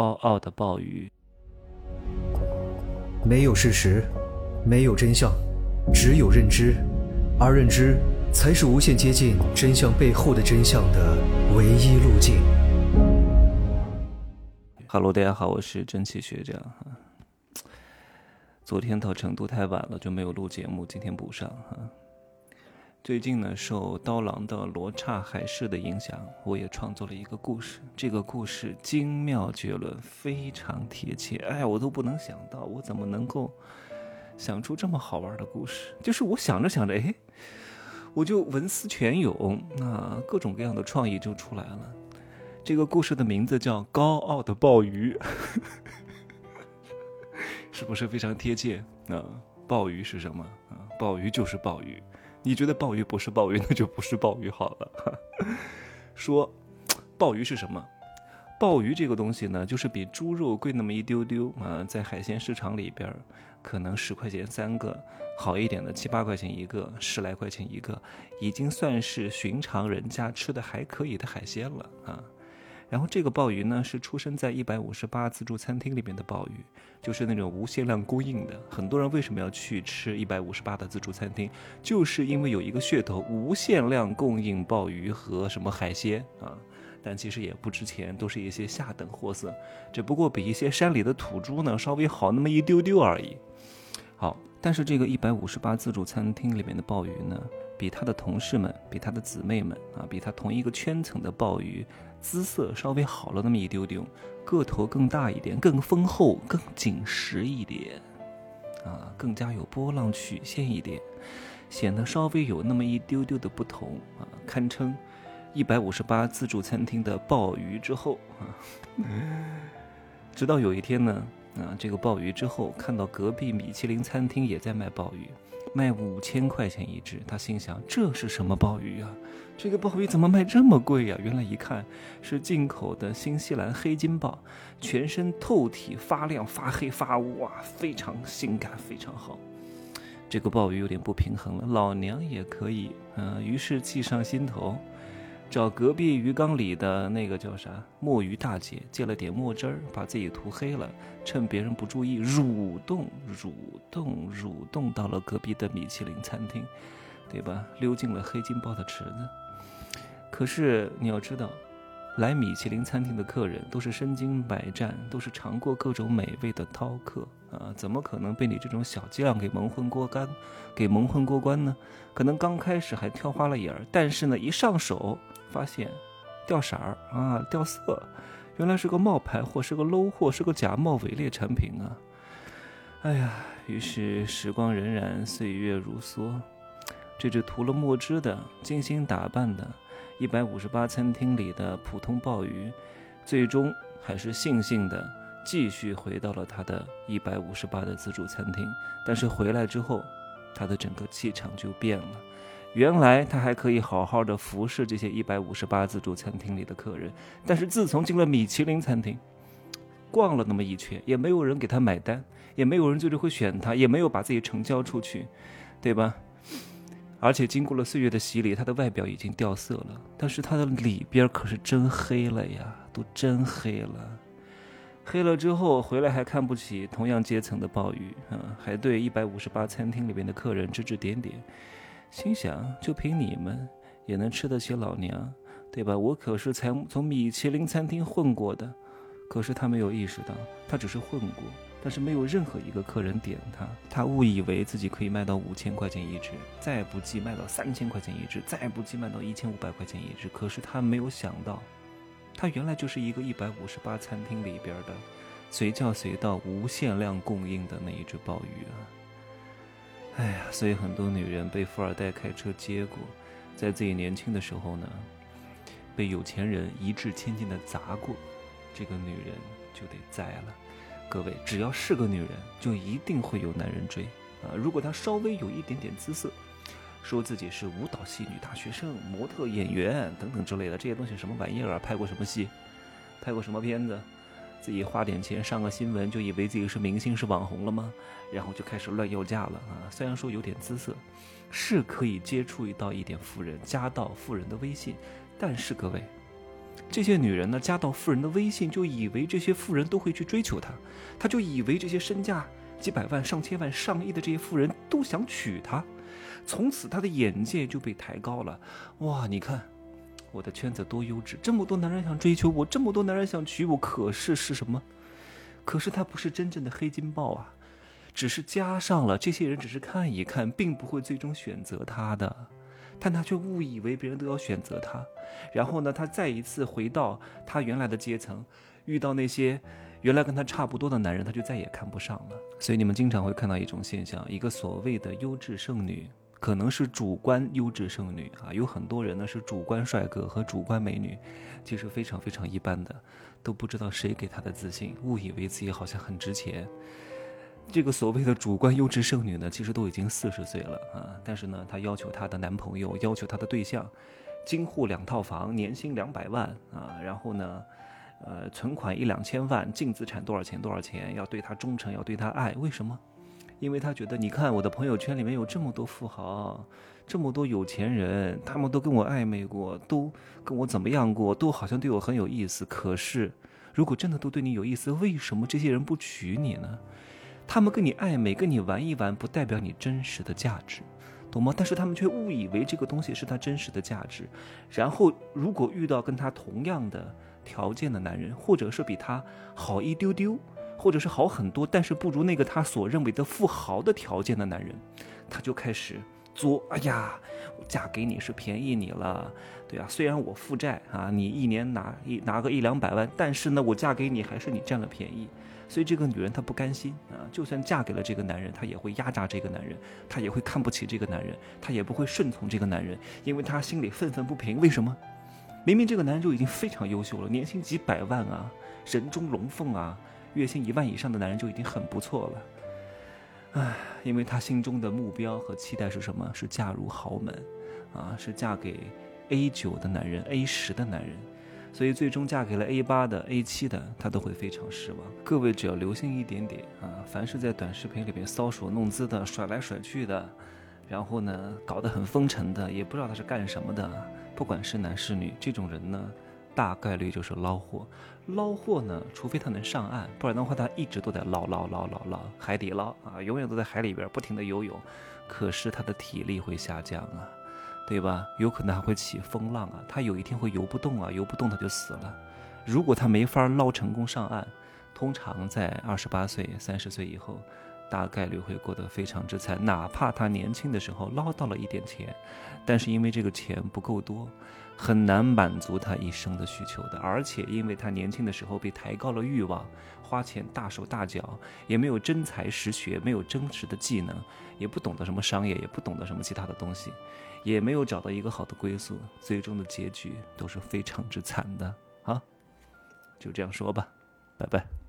高傲的鲍鱼。没有事实，没有真相，只有认知，而认知才是无限接近真相背后的真相的唯一路径。Hello，大家好，我是蒸汽学长。昨天到成都太晚了，就没有录节目，今天补上哈。最近呢，受刀郎的《罗刹海市》的影响，我也创作了一个故事。这个故事精妙绝伦，非常贴切。哎，我都不能想到，我怎么能够想出这么好玩的故事？就是我想着想着，哎，我就文思泉涌，那各种各样的创意就出来了。这个故事的名字叫《高傲的鲍鱼》，是不是非常贴切？那鲍鱼是什么啊？鲍鱼就是鲍鱼。你觉得鲍鱼不是鲍鱼，那就不是鲍鱼好了。说，鲍鱼是什么？鲍鱼这个东西呢，就是比猪肉贵那么一丢丢啊，在海鲜市场里边，可能十块钱三个，好一点的七八块钱一个，十来块钱一个，已经算是寻常人家吃的还可以的海鲜了啊。然后这个鲍鱼呢，是出生在一百五十八自助餐厅里面的鲍鱼，就是那种无限量供应的。很多人为什么要去吃一百五十八的自助餐厅，就是因为有一个噱头，无限量供应鲍鱼和什么海鲜啊。但其实也不值钱，都是一些下等货色，只不过比一些山里的土猪呢稍微好那么一丢丢而已。好，但是这个一百五十八自助餐厅里面的鲍鱼呢，比他的同事们，比他的姊妹们啊，比他同一个圈层的鲍鱼。姿色稍微好了那么一丢丢，个头更大一点，更丰厚，更紧实一点，啊，更加有波浪曲线一点，显得稍微有那么一丢丢的不同啊，堪称一百五十八自助餐厅的鲍鱼之后啊。直到有一天呢，啊，这个鲍鱼之后看到隔壁米其林餐厅也在卖鲍鱼，卖五千块钱一只，他心想这是什么鲍鱼啊？这个鲍鱼怎么卖这么贵呀？原来一看是进口的新西兰黑金鲍，全身透体发亮发黑发乌啊，非常性感，非常好。这个鲍鱼有点不平衡了，老娘也可以，嗯，于是计上心头，找隔壁鱼缸里的那个叫啥墨鱼大姐借了点墨汁儿，把自己涂黑了，趁别人不注意，蠕动蠕动蠕动到了隔壁的米其林餐厅，对吧？溜进了黑金鲍的池子。可是你要知道，来米其林餐厅的客人都是身经百战，都是尝过各种美味的饕客啊，怎么可能被你这种小伎俩给蒙混过关？给蒙混过关呢？可能刚开始还挑花了眼儿，但是呢，一上手发现掉色儿啊，掉色，原来是个冒牌货，是个 low 货，是个假冒伪劣产品啊！哎呀，于是时光荏苒，岁月如梭，这只涂了墨汁的、精心打扮的。一百五十八餐厅里的普通鲍鱼，最终还是悻悻的继续回到了他的一百五十八的自助餐厅。但是回来之后，他的整个气场就变了。原来他还可以好好的服侍这些一百五十八自助餐厅里的客人，但是自从进了米其林餐厅，逛了那么一圈，也没有人给他买单，也没有人最终会选他，也没有把自己成交出去，对吧？而且经过了岁月的洗礼，他的外表已经掉色了，但是他的里边可是真黑了呀，都真黑了。黑了之后回来还看不起同样阶层的鲍鱼啊，还对一百五十八餐厅里面的客人指指点点，心想就凭你们也能吃得起老娘，对吧？我可是才从米其林餐厅混过的。可是他没有意识到，他只是混过。但是没有任何一个客人点它，他误以为自己可以卖到五千块钱一只，再不济卖到三千块钱一只，再不济卖到一千五百块钱一只。可是他没有想到，他原来就是一个一百五十八餐厅里边的，随叫随到、无限量供应的那一只鲍鱼啊！哎呀，所以很多女人被富二代开车接过，在自己年轻的时候呢，被有钱人一掷千金的砸过，这个女人就得栽了。各位，只要是个女人，就一定会有男人追啊！如果她稍微有一点点姿色，说自己是舞蹈系女大学生、模特演员等等之类的这些东西，什么玩意儿啊？拍过什么戏？拍过什么片子？自己花点钱上个新闻，就以为自己是明星、是网红了吗？然后就开始乱要价了啊！虽然说有点姿色，是可以接触到一点富人、加到富人的微信，但是各位，这些女人呢，加到富人的微信，就以为这些富人都会去追求她，她就以为这些身价几百万、上千万、上亿的这些富人都想娶她，从此她的眼界就被抬高了。哇，你看，我的圈子多优质，这么多男人想追求我，这么多男人想娶我，可是是什么？可是她不是真正的黑金豹啊，只是加上了这些人，只是看一看，并不会最终选择他的。但他却误以为别人都要选择他，然后呢，他再一次回到他原来的阶层，遇到那些原来跟他差不多的男人，他就再也看不上了。所以你们经常会看到一种现象：一个所谓的优质剩女，可能是主观优质剩女啊，有很多人呢是主观帅哥和主观美女，其实非常非常一般的，都不知道谁给他的自信，误以为自己好像很值钱。这个所谓的主观优质剩女呢，其实都已经四十岁了啊，但是呢，她要求她的男朋友，要求她的对象，京沪两套房，年薪两百万啊，然后呢，呃，存款一两千万，净资产多少钱多少钱，要对她忠诚，要对她爱，为什么？因为她觉得，你看我的朋友圈里面有这么多富豪，这么多有钱人，他们都跟我暧昧过，都跟我怎么样过，都好像对我很有意思。可是，如果真的都对你有意思，为什么这些人不娶你呢？他们跟你暧昧，跟你玩一玩，不代表你真实的价值，懂吗？但是他们却误以为这个东西是他真实的价值。然后，如果遇到跟他同样的条件的男人，或者是比他好一丢丢，或者是好很多，但是不如那个他所认为的富豪的条件的男人，他就开始作。哎呀，我嫁给你是便宜你了，对啊，虽然我负债啊，你一年拿一拿个一两百万，但是呢，我嫁给你还是你占了便宜。所以这个女人她不甘心啊，就算嫁给了这个男人，她也会压榨这个男人，她也会看不起这个男人，她也不会顺从这个男人，因为她心里愤愤不平。为什么？明明这个男人就已经非常优秀了，年薪几百万啊，人中龙凤啊，月薪一万以上的男人就已经很不错了。唉，因为她心中的目标和期待是什么？是嫁入豪门，啊，是嫁给 A 九的男人，A 十的男人。所以最终嫁给了 A 八的 A 七的，她都会非常失望。各位只要留心一点点啊，凡是在短视频里面搔首弄姿的、甩来甩去的，然后呢搞得很风尘的，也不知道他是干什么的，不管是男是女，这种人呢，大概率就是捞货。捞货呢，除非他能上岸，不然的话他一直都在捞捞捞捞捞海底捞啊，永远都在海里边不停的游泳，可是他的体力会下降啊。对吧？有可能还会起风浪啊！他有一天会游不动啊，游不动他就死了。如果他没法捞成功上岸，通常在二十八岁、三十岁以后，大概率会过得非常之惨。哪怕他年轻的时候捞到了一点钱，但是因为这个钱不够多，很难满足他一生的需求的。而且因为他年轻的时候被抬高了欲望，花钱大手大脚，也没有真才实学，没有真实的技能，也不懂得什么商业，也不懂得什么其他的东西。也没有找到一个好的归宿，最终的结局都是非常之惨的啊！就这样说吧，拜拜。